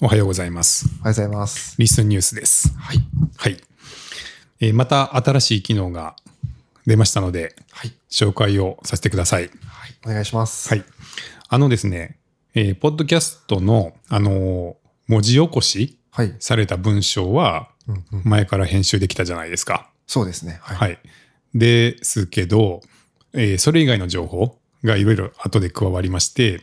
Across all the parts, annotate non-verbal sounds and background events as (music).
おはようございます。おはようございます。リスンニュースです。はい。はい。えーまた新しい機能が出ましたので、はい。紹介をさせてください。お願いします。はい。あのですね、えーポッドキャストの、あのー文字起こしはい。された文章は、前から編集できたじゃないですか。そうですね。はい。はい。ですけど、えーそれ以外の情報がいろいろ後で加わりまして、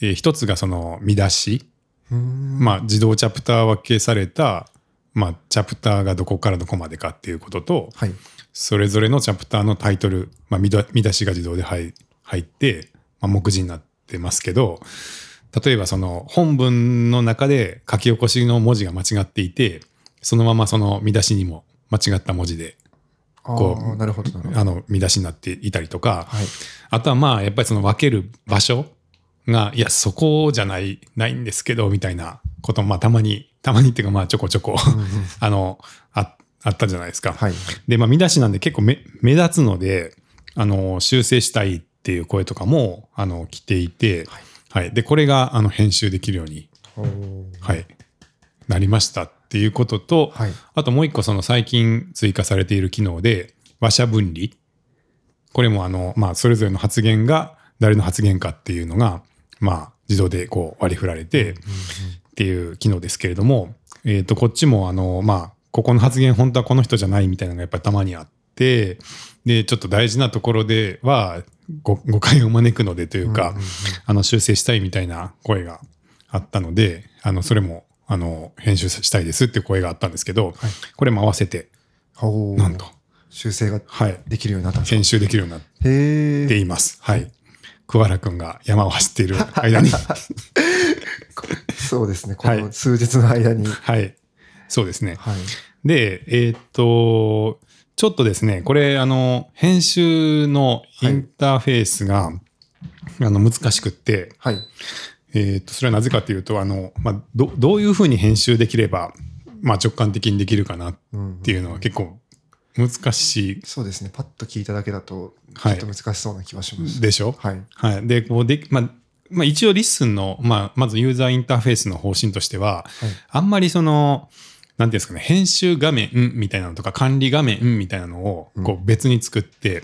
えー一つがその見出し、まあ、自動チャプター分けされた、まあ、チャプターがどこからどこまでかっていうことと、はい。それぞれのチャプターのタイトル、まあ、見出しが自動で入入って、まあ、目次になってますけど、例えばその本文の中で書き起こしの文字が間違っていて、そのままその見出しにも間違った文字で、あこう。あの見出しになっていたりとか、はい。あとはまあ、やっぱりその分ける場所が、いや、そこじゃない、ないんですけど、みたいなことも、まあ、たまに、たまにっていうか、まあ、ちょこちょこ、(laughs) あの、ああったじゃないですか。はい。で、まあ、見出しなんで結構目目立つので、あの、修正したいっていう声とかも、あの、来ていて、はい。で、これが、あの、編集できるように、はい、なりましたっていうことと、はい。あともう一個その最近追加されている機能で、話者分離。これもあの、まあ、それぞれの発言が誰の発言かっていうのが、まあ、自動でこう割り振られてっていう機能ですけれども、えっ、と、こっちもあの、まあ、ここの発言本当はこの人じゃないみたいなのがやっぱりたまにあって、で、ちょっと大事なところではご誤解を招くのでというか、あの、修正したいみたいな声があったので、あの、それも、あの、編集したいですっていう声があったんですけど、はい。これも合わせて、なんと、修正がはい、できるようになったんですか？編集できるようになっ。ています。はい。桑原くんが山を走っている (laughs) 間に、そうですね。こはいの数日の間に。はい。そうですね。はい。で、えーっと、ちょっとですね、これ、あの、編集のインターフェースが、あの、難しくって、はい。えーっと、それはなぜかというと、あの、まあ、ど、どういうふうに編集できれば、まあ、直感的にできるかなっうんていうのは結構難しいそうですね。パッと聞いただけだと、ちはいょっと難しそうな気がします。でしょ？はい。はい。で、こうで、まあ、まあ、一応 LISTEN の、まあ、まずユーザーインターフェースの方針としては、はい。あんまりその、なんていうんですかね、編集画面みたいなのとか管理画面みたいなのをこう別に作って、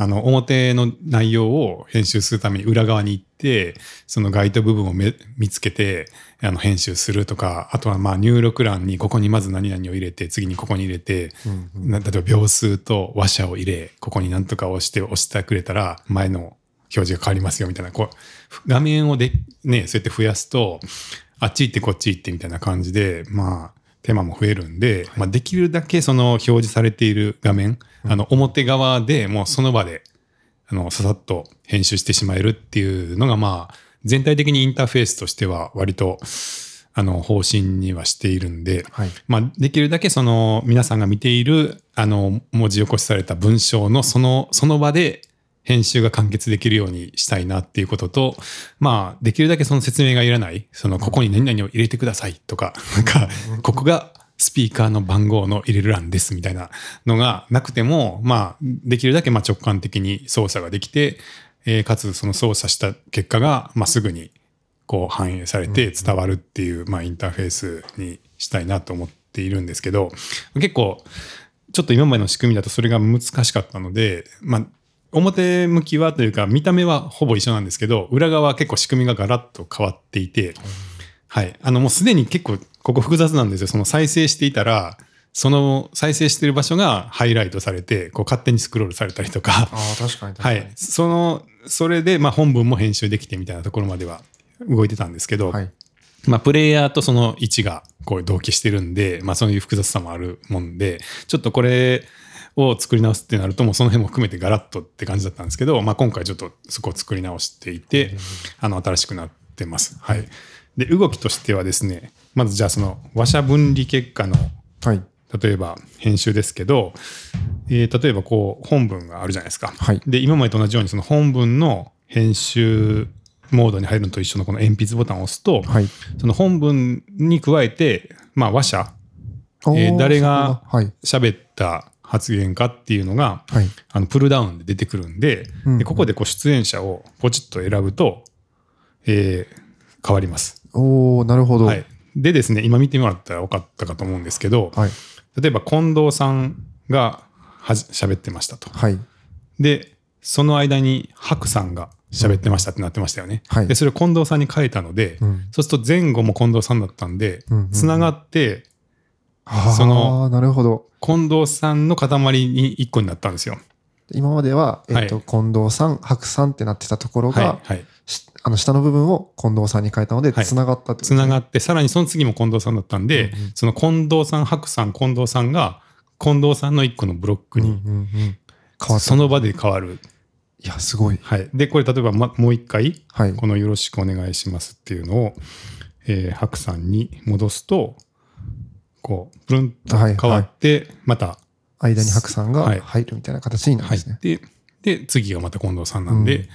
あの、表の内容を編集するために裏側に行って、その該当部分をめ見つけて、あの、編集するとか、あとはまあ入力欄にここにまず何々を入れて、次にここに入れて、うんうん。な例えば秒数と話者を入れ、ここになんとか押して押してくれたら、前の表示が変わりますよみたいな、こう、画面をで、ね、そうやって増やすと、あっち行ってこっち行ってみたいな感じで、まあ、手間も増えるんで、まあ、できるだけその表示されている画面、あの、表側でもうその場で、あの、ささっと編集してしまえるっていうのが、まあ、全体的にインターフェースとしては割と、あの、方針にはしているんで、はい。まあ、できるだけその皆さんが見ているあの文字起こしされた文章のそのその場で編集が完結できるようにしたいなっていうことと、まあ、できるだけその説明がいらない、そのここに何々を入れてくださいとか、(laughs) なんか、ここがスピーカーの番号の入れる欄ですみたいなのがなくても、まあ、できるだけまあ直感的に操作ができて、えーかつその操作した結果が、まあ、すぐにこう反映されて伝わるっていう、まあ、インターフェースにしたいなと思っているんですけど結構ちょっと今までの仕組みだとそれが難しかったので、まあ、表向きはというか見た目はほぼ一緒なんですけど裏側は結構仕組みがガラッと変わっていて、はい、あのもうすでに結構ここ複雑なんですよその再生していたらその再生してる場所がハイライトされてこう勝手にスクロールされたりとかあ確かに。はい。その、それで、まあ、本文も編集できてみたいなところまでは動いてたんですけど、はい。まあ、プレイヤーとその位置がこう同期してるんで、まあ、そういう複雑さもあるもんで、ちょっとこれを作り直すってなると、もうその辺も含めてガラッとって感じだったんですけど、まあ、今回ちょっとそこを作り直していて、あの、新しくなってます。はい。で、動きとしてはですね、まずじゃあその話者分離結果のはい。例えば編集ですけど、えー例えばこう本文があるじゃないですか。はいで今までと同じようにその本文の編集モードに入るのと一緒のこの鉛筆ボタンを押すと、はい。その本文に加えて、まあ、話者えー誰が。喋った発言かっていうのが、はい。あのプルダウンで出てくるんで,、うんでここでこう出演者をポチッと選ぶと、えー変わります。おおなるほど。はい、でですね、今見てもらったら分かったかと思うんですけど、はい。例えば近藤さんがはじ喋ってましたと。はい。で、その間に白さんが喋ってましたってなってましたよね。はいで、それを近藤さんに変えたので、うんそうすると前後も近藤さんだったんでうんうんうん、つながって、あそのあ、なるほど。近藤さんの塊に一個になったんですよ。今までは、えっ、と、はい近藤さん、白さんってなってたところが、はい。はい。しあの、下の部分を近藤さんに変えたので、はいつながったってつながって、さらにその次も近藤さんだったんで、うんうんその近藤さん、白さん、近藤さんが、近藤さんの一個のブロックに、うんうんうん変わった。その場で変わる。いや、すごい。はい。で、これ例えば、ま、もう一回、はい。このよろしくお願いしますっていうのを、えー、白さんに戻すと、こう、プルンとはい変わって、また間に白さんがはい入るみたいな形になるん入ですね。って、で、次がまた近藤さんなんで、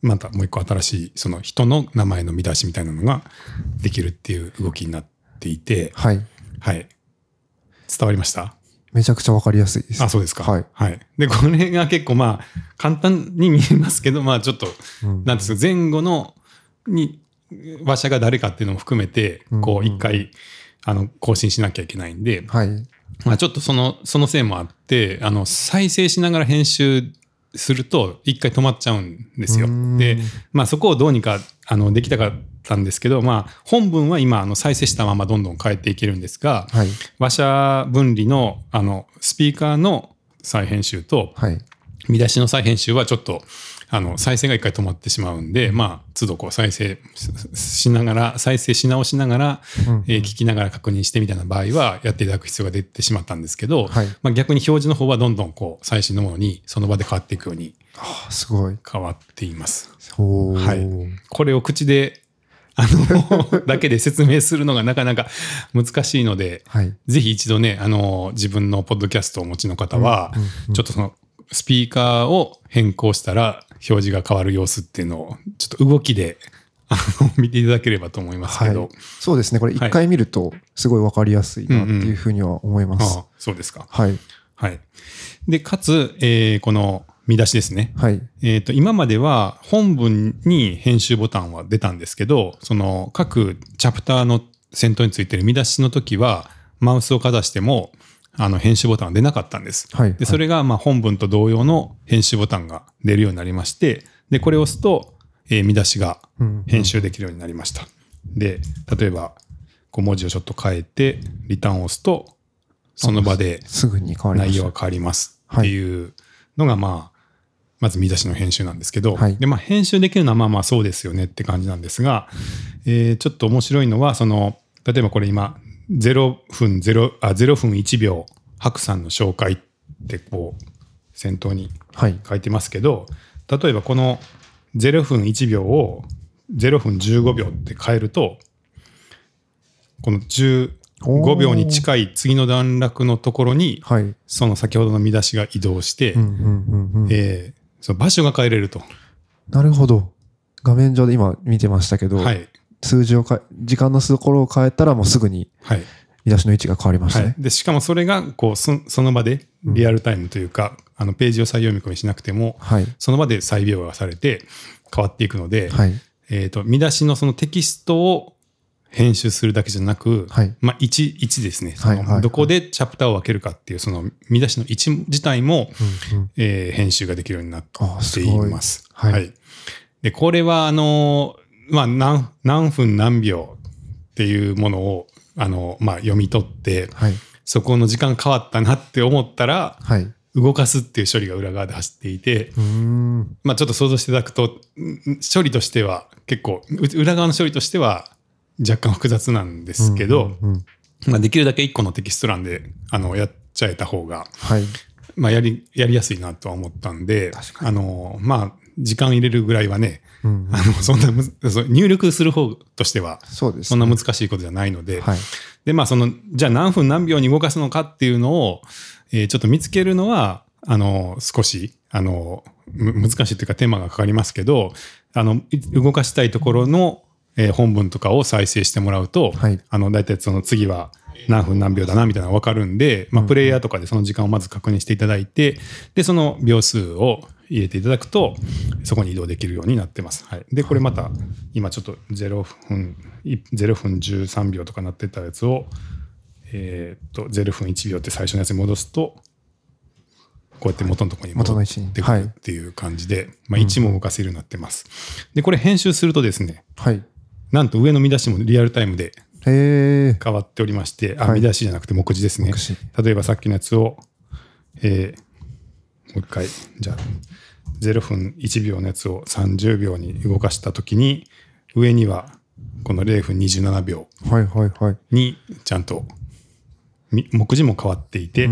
またもう一個新しい、その人の名前の見出しみたいなのができるっていう動きになっていて、はい。はい。伝わりました？めちゃくちゃわかりやすいです。あ、そうですか。はい。はい。で、これが結構まあ、簡単に見えますけど、まあちょっと、うんなんですか、前後の、に、話者が誰かっていうのも含めて、こうんう、一回、あの、更新しなきゃいけないんで、はい。まあちょっとその、そのせいもあって、あの、再生しながら編集すると、一回止まっちゃうんですよで、まあそこをどうにか、あの、できたかったんですけど、まあ、本文は今、あの、再生したままどんどん変えていけるんですが、はい。話者分離の、あの、スピーカーの再編集と、はい。見出しの再編集はちょっと、あの、再生が一回止まってしまうんで、まあ、都度こう再生ししながら、再生し直しながら、うんえー聞きながら確認してみたいな場合は、やっていただく必要が出てしまったんですけど、はいまあ、逆に表示の方はどんどんこう、最新のものにその場で変わっていくようにああ、すごい。変わっています。はいこれを口で、あの、(laughs) だけで説明するのがなかなか難しいので、はい。ぜひ一度ね、あの、自分のポッドキャストをお持ちの方は、うんうんうんちょっとその、スピーカーを変更したら、表示が変わる様子っていうのを、ちょっと動きで、(laughs) 見ていただければと思いますけど、はい。そうですね。これ一回見ると、すごいわかりやすいなっていうふうには思います。ああそうですか。はい。はい。で、かつ、えーこの見出しですね。はい。えっ、と、今までは本文に編集ボタンは出たんですけど、その各チャプターの先頭についてる見出しの時は、マウスをかざしても、あの、編集ボタンは出なかったんです。はい。で、それが、まあ、本文と同様の編集ボタンが出るようになりまして、で、これを押すと、えー見出しがうん編集できるようになりました。で、例えば、こう文字をちょっと変えて、リターンを押すと、その場ですぐに変わりました。内容が変わりますっていうのが、まあ、まず見出しの編集なんですけど、はいで、まあ、編集できるのはまあまあそうですよねって感じなんですが、えーちょっと面白いのは、その、例えばこれ今、0分0、あ、0分1秒、白さんの紹介ってこう、先頭にはい。書いてますけど、例えばこの0分1秒を0分15秒って変えると、この15秒に近い次の段落のところに、はい。その先ほどの見出しが移動して。えーその場所が変えれると。なるほど。画面上で今見てましたけど、はい。数字をか時間のところを変えたらもうすぐにはい。見出しの位置が変わりましたね。。はいで、しかもそれが、こう、そその場でリアルタイムというか、あの、ページを再読み込みしなくても、はい。その場で再描画されて変わっていくので、はい。えっ、と、見出しのそのテキストを編集するだけじゃなく、はい。まあ、位置、位置ですね。はいはいどこでチャプターを分けるかっていう、その見出しの位置自体も、うんうんえー編集ができるようになってい。ます。はいで、これは、あの、まあ、何、何分何秒っていうものを、あの、まあ、読み取って、はい。そこの時間変わったなって思ったら、はい。う動かすっていう処理が裏側で走っていて。まあ、ちょっと想像していただくと、ん処理としては結構、う裏側の処理としては若干複雑なんですけど、うんうんうんまあ、できるだけ1個のテキスト欄で、あの、やっちゃえた方が、はい。まあ、やり、やりやすいなとは思ったんで確、かあの、まあ、時間入れるぐらいはね、うんあの、そんな入力する方としては、そうです、そんな難しいことじゃないので、はい。で、まあ、その、じゃあ何分何秒に動かすのかっていうのを、えーちょっと見つけるのは、あの、少し、あの、む難しいというか手間がかかりますけど、あの、い動かしたいところの、えー本文とかを再生してもらうと、はい。あの、大体その次は何分何秒だな、みたいなのがわかるんで、まあ、プレイヤーとかでその時間をまず確認していただいて、で、その秒数を、入れていただくと、そこに移動できるようになってます。はい。で、これまた、今ちょっと0分、0分13秒とかなってたやつを、えーっと、0分1秒って最初のやつに戻すと、こうやって元のところに戻ってくるっていう感じで、まあ、位置も動かせるようになってます。で、これ編集するとですね、はい。なんと上の見出しもリアルタイムで。変わっておりまして、あ、はい見出しじゃなくて目次ですね。例えばさっきのやつを、えーもう一回、じゃあ、0分1秒のやつを30秒に動かしたときに、上にはこの0分27秒。にちゃんとみ目次も変わっていて、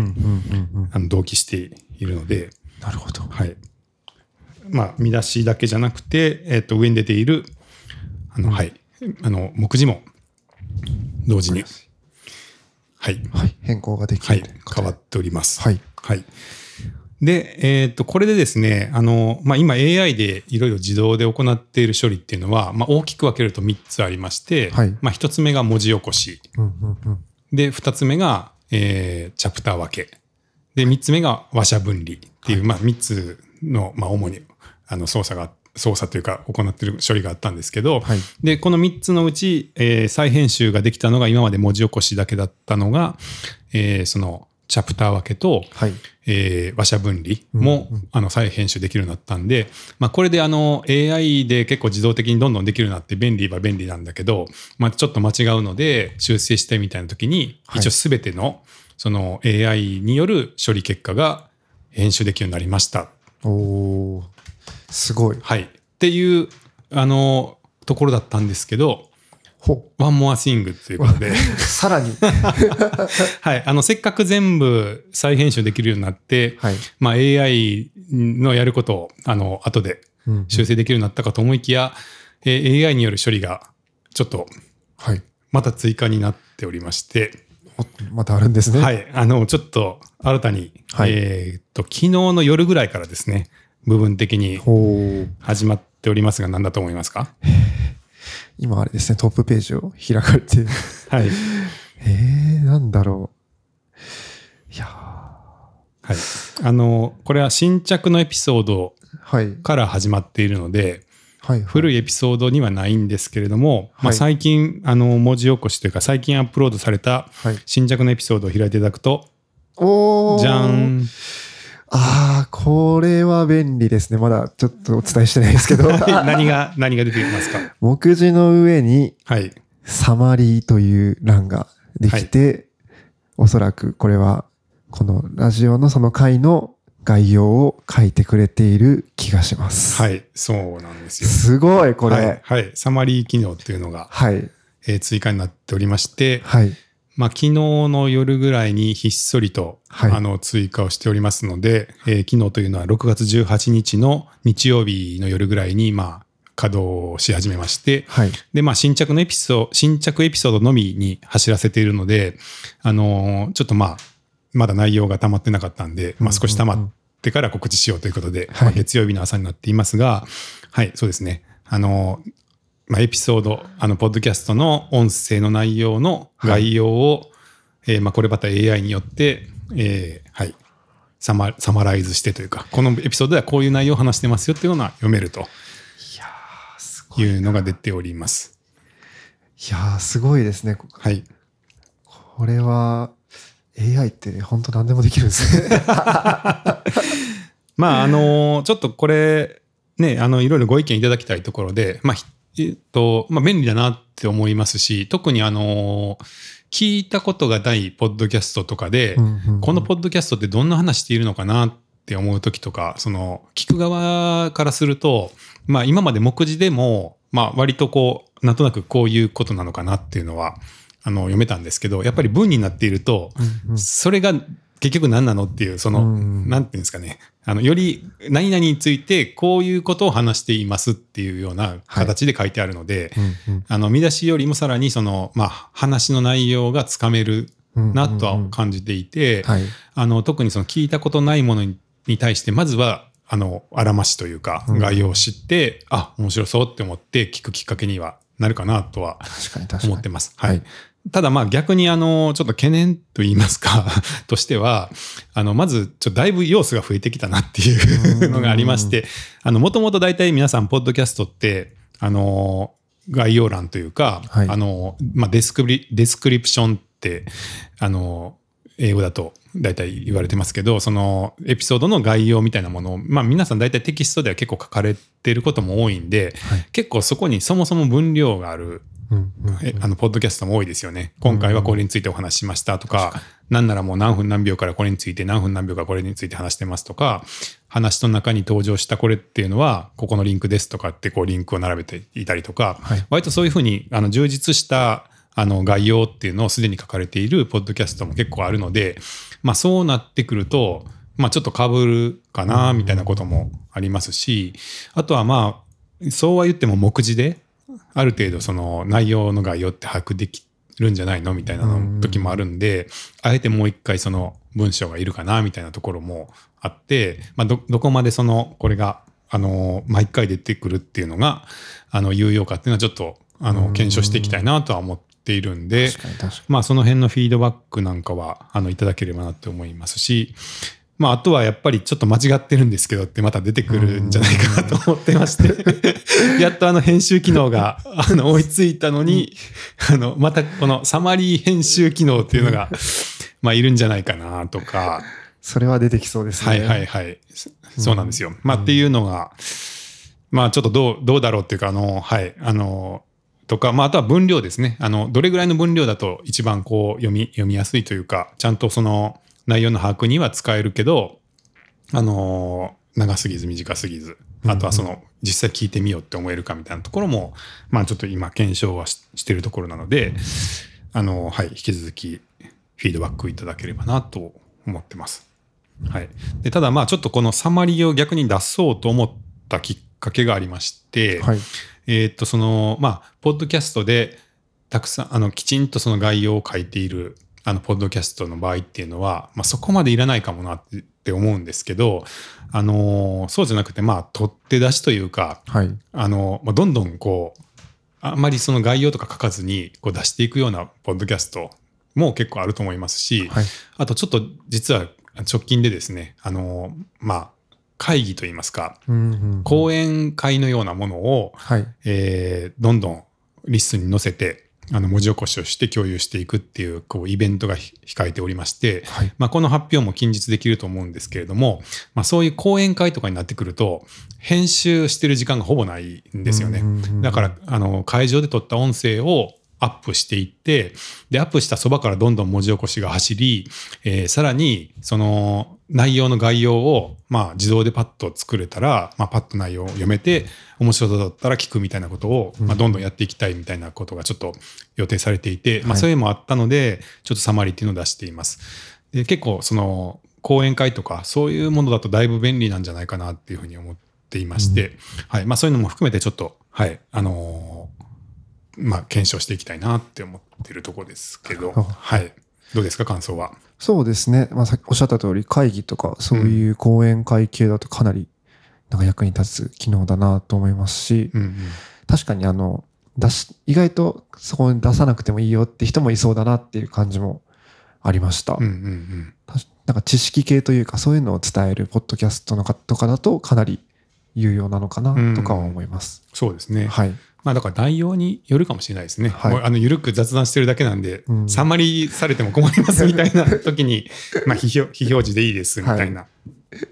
同期しているので、なるほど。はい。まあ、見出しだけじゃなくて、えっ、と、上に出ている、あの、はい。あの、目次も同時に、はい。はい。変更ができはいるとい変わっております。はい。はい。で、えっ、と、これでですね、あの、まあ、今 AI でいろいろ自動で行っている処理っていうのは、まあ、大きく分けると3つありまして、はいまあ、1つ目が文字起こし。うんうんうん。で、2つ目が、えーチャプター分け。で、3つ目が話者分離っていう、まあ、3つの、まあ、主に、あの、操作が、操作というか、行っている処理があったんですけど、はいで、この3つのうち、えー再編集ができたのが、今まで文字起こしだけだったのが、えーその、チャプター分けと、はい。えー話者分離も、あの再編集できるようになったんで、まあ、これであの AI で結構自動的にどんどんできるようになって便利は便利なんだけど、まあ、ちょっと間違うので修正してみたいな時に、はい一応すべてのその AI による処理結果が編集できるようになりました。おすごい。はい。っていうあのところだったんですけど、ほ。ワンモアシングということで、(laughs) さらに。(laughs) はい。あの、せっかく全部再編集できるようになって、はい。まあ、AI のやることを、あの、後でうん修正できるようになったかと思いきや、えー AI による処理がちょっとはい。また追加になっておりまして、おまたあるんですね。。はいい、あの、ちょっと新たに、はいえーっと、昨日の夜ぐらいからですね、部分的に。始まっておりますが、何だと思いますか？今あれですね、トップページを開かれて。(laughs) はい。(laughs) えー、なんだろう。いやーはい。あの、これは新着のエピソードはい。から始まっているので、はい。古いエピソードにはないんですけれども、まあ、はい最近、あの、文字起こしというか、最近アップロードされたはい。新着のエピソードを開いていただくと、おーじゃん。ああ、これは便利ですね。まだちょっとお伝えしてないですけど。(laughs) 何が、何が出てきますか？目次の上にはい。サマリーという欄ができて、おそらくこれはこのラジオのその回の概要を書いてくれている気がします。はい。そうなんですよ。すごい、これ。はい。はい。サマリー機能っていうのが、はい。えー追加になっておりまして、はい。まあ、昨日の夜ぐらいにひっそりと、はいあの、追加をしておりますので、えー昨日というのは6月18日の日曜日の夜ぐらいに、まあ、稼働し始めまして、はい。で、まあ、新着のエピソード、新着エピソードのみに走らせているので、あのーちょっとまあ、まだ内容が溜まってなかったんで、まあ、少し溜まってから告知しようということで、はいまあ月曜日の朝になっていますが、はい、そうですね。あのーまあ、エピソード、あの、ポッドキャストの音声の内容の概要を、えーまあ、これまた AI によって、えーはい、サマサマライズしてというか、このエピソードではこういう内容を話してますよっていうのは読めるといやー、すごい。いうのが出ております。いやー、すごいですね。はい。これは AI って本当何でもできるんですね。(laughs) まあ、あのちょっとこれ、ね、あの、いろいろご意見いただきたいところで、まあ、ひえっと、まあ、便利だなって思いますし、特にあの聞いたことがないポッドキャストとかで、うんうんうん。このポッドキャストってどんな話しているのかなって思う時とか、その、聞く側からすると、まあ、今まで目次でも、まあ、割とこう、なんとなくこういうことなのかなっていうのは、あの、読めたんですけど、やっぱり文になっていると、うんうん。それが結局何なのっていう、その、うんなんていうんですかね。あの、より何々についてこういうことを話していますっていうような形で書いてあるので、うんあの、見出しよりもさらにその、まあ、話の内容がつかめるうんなとはうんうん感じていて、はい。あの、特にその聞いたことないものにに対して、まずは、あの、あらましというか、うん概要を知って、あ、面白そうって思って聞くきっかけにはなるかなとは。思ってます。はい。はいただまあ逆にあの、ちょっと懸念と言いますか、(laughs) としては、あの、まず、ちょっとだいぶ要素が増えてきたなっていうのがありまして、あの、もともと大体皆さん、ポッドキャストって、あの、概要欄というか、はい。あの、まあ、 descri、description って、あの、英語だと大体言われてますけど、そのエピソードの概要みたいなものを、まあ皆さん大体テキストでは結構書かれてることも多いんで、はい。結構そこにそもそも分量があるうんうんえあの、ポッドキャストも多いですよね。今回はこれについてお話ししましたとか、なんならもう何分何秒からこれについて、何分何秒からこれについて話してますとか、話の中に登場したこれっていうのは、ここのリンクですとかって、こう、リンクを並べていたりとか、はい。割とそういうふうに、あの、充実した、あの、概要っていうのをすでに書かれているポッドキャストも結構あるので、まあ、そうなってくると、まあ、ちょっと被るかな、みたいなこともありますし、あとはまあ、そうは言っても目次で、ある程度その内容の概要って把握できるんじゃないのみたいなの時もあるんで、あえてもう一回その文章がいるかなみたいなところもあって、まあ、ど、どこまでその、これが、あの、毎回出てくるっていうのが、あの、有用かっていうのはちょっと、あの、検証していきたいなとは思っているんで、まあその辺のフィードバックなんかは、あの、いただければなって思いますし、まああとはやっぱりちょっと間違ってるんですけどってまた出てくるんじゃないかなと思ってまして、(laughs) やっとあの編集機能が、あの、追いついたのに、あの、またこのサマリー編集機能っていうのが、まあいるんじゃないかなとか、に。それは出てきそうですね。はいはいはい。そうなんですよ。まあっていうのが、まあちょっとどう、どうだろうっていうか、あの、はい、あの、とか、まああとは分量ですね。あの、どれぐらいの分量だと一番こう読み、読みやすいというか、ちゃんとその内容の把握には使えるけど、あの、長すぎず短すぎず、あとはその、実際聞いてみようって思えるかみたいなところも、まあちょっと今検証はししてるところなので、あの、はい、引き続きフィードバックいただければなと思ってます。はい。で、ただまあちょっとこのサマリーを逆に出そうと思ったきっかけがありまして、はい。えーっと、その、まあ、ポッドキャストで、たくさん、あの、きちんとその概要を書いている、あの、ポッドキャストの場合っていうのは、まあ、そこまでいらないかもなって思うんですけど、あのーそうじゃなくて、まあ、取って出しというか、はい。あの、まあ、どんどんこう、あんまりその概要とか書かずに、こう出していくようなポッドキャストも結構あると思いますし、はい。あとちょっと実は直近でですね、あの、まあ、会議といいますか、うんうん。講演会のようなものを、はい。えーどんどんリストに載せて、あの文字起こしをして共有していくっていうこうイベントがひ控えておりまして、はい。まあ、この発表も近日できると思うんですけれども、まあ、そういう講演会とかになってくると編集してる時間がほぼないんですよね。だからあの会場で撮った音声をアップしていってでアップしたそばからどんどん文字起こしが走り、えーさらにその内容の概要を、まあ、自動でパッと作れたら、まあ、パッと内容を読めて面白そうだったら聞くみたいなことを、まあ、どんどんやっていきたいみたいなことがちょっと予定されていて、まあ、はい。そういうのもあったのでちょっとサマリーっていうのを出しています。で結構その講演会とかそういうものだとだいぶ便利なんじゃないかなっていうふうに思っていまして、はい。まあ、そういうのも含めてちょっと、はい。あのーまあ、検証していきたいなって思っているところですけど、あはい、どうですか感想は？そうですね。まあ、さっきおっしゃった通り、会議とか、そういう講演会系だとかなり、なんか役に立つ機能だなと思いますし、うんうん確かにあの、出し、意外とそこに出さなくてもいいよって人もいそうだなっていう感じもありました。うんうんうんなんか知識系というか、そういうのを伝えるポッドキャストの方とかだとかなり有用なのかなとかは思います。そうですね。はい。まあだから内容によるかもしれないですね。はいあの、ゆるく雑談してるだけなんで、うんサンマリされても困りますみたいな (laughs) 時に、まあ非表、非表示でいいですみたいな、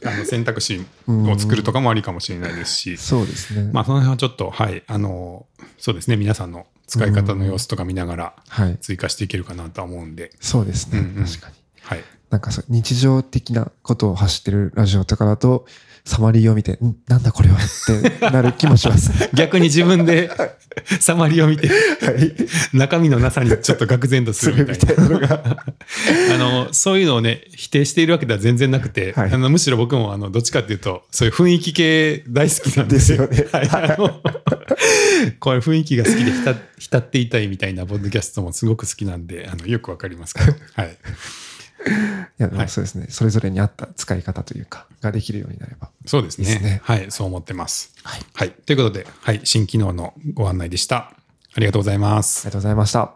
あの選択肢を作るとかもありかもしれないですし、そうですね。まあその辺はちょっと、はい、あの、そうですね、皆さんの使い方の様子とか見ながらはい。追加していけるかなとは思うんで、そうですね。うんうん確かに。はい。なんかそう日常的なことを走ってるラジオとかだと、サマリーを見て、んなんだこれはってなる気もします。(laughs) 逆に自分でサマリを見て、はい。中身のなさにちょっと愕然とすするるみたいな。のが。(laughs) あの、そういうのをね、否定しているわけでは全然なくて、はいあのむしろ僕も、あの、どっちかっていうと、そういう雰囲気系大好きなんでですよね (laughs) はい。あのこういう雰囲気が好きで浸浸っていたいみたいなポッドキャストもすごく好きなんで、あの、よくわかりますから。はい。いや、ではいもそうですね。それぞれに合った使い方というか、ができるようになれば。そうですね。はい。そう思ってます。はい。あはい。ということで、はい。新機能のご案内でした。ありがとうございますりが。とうございました。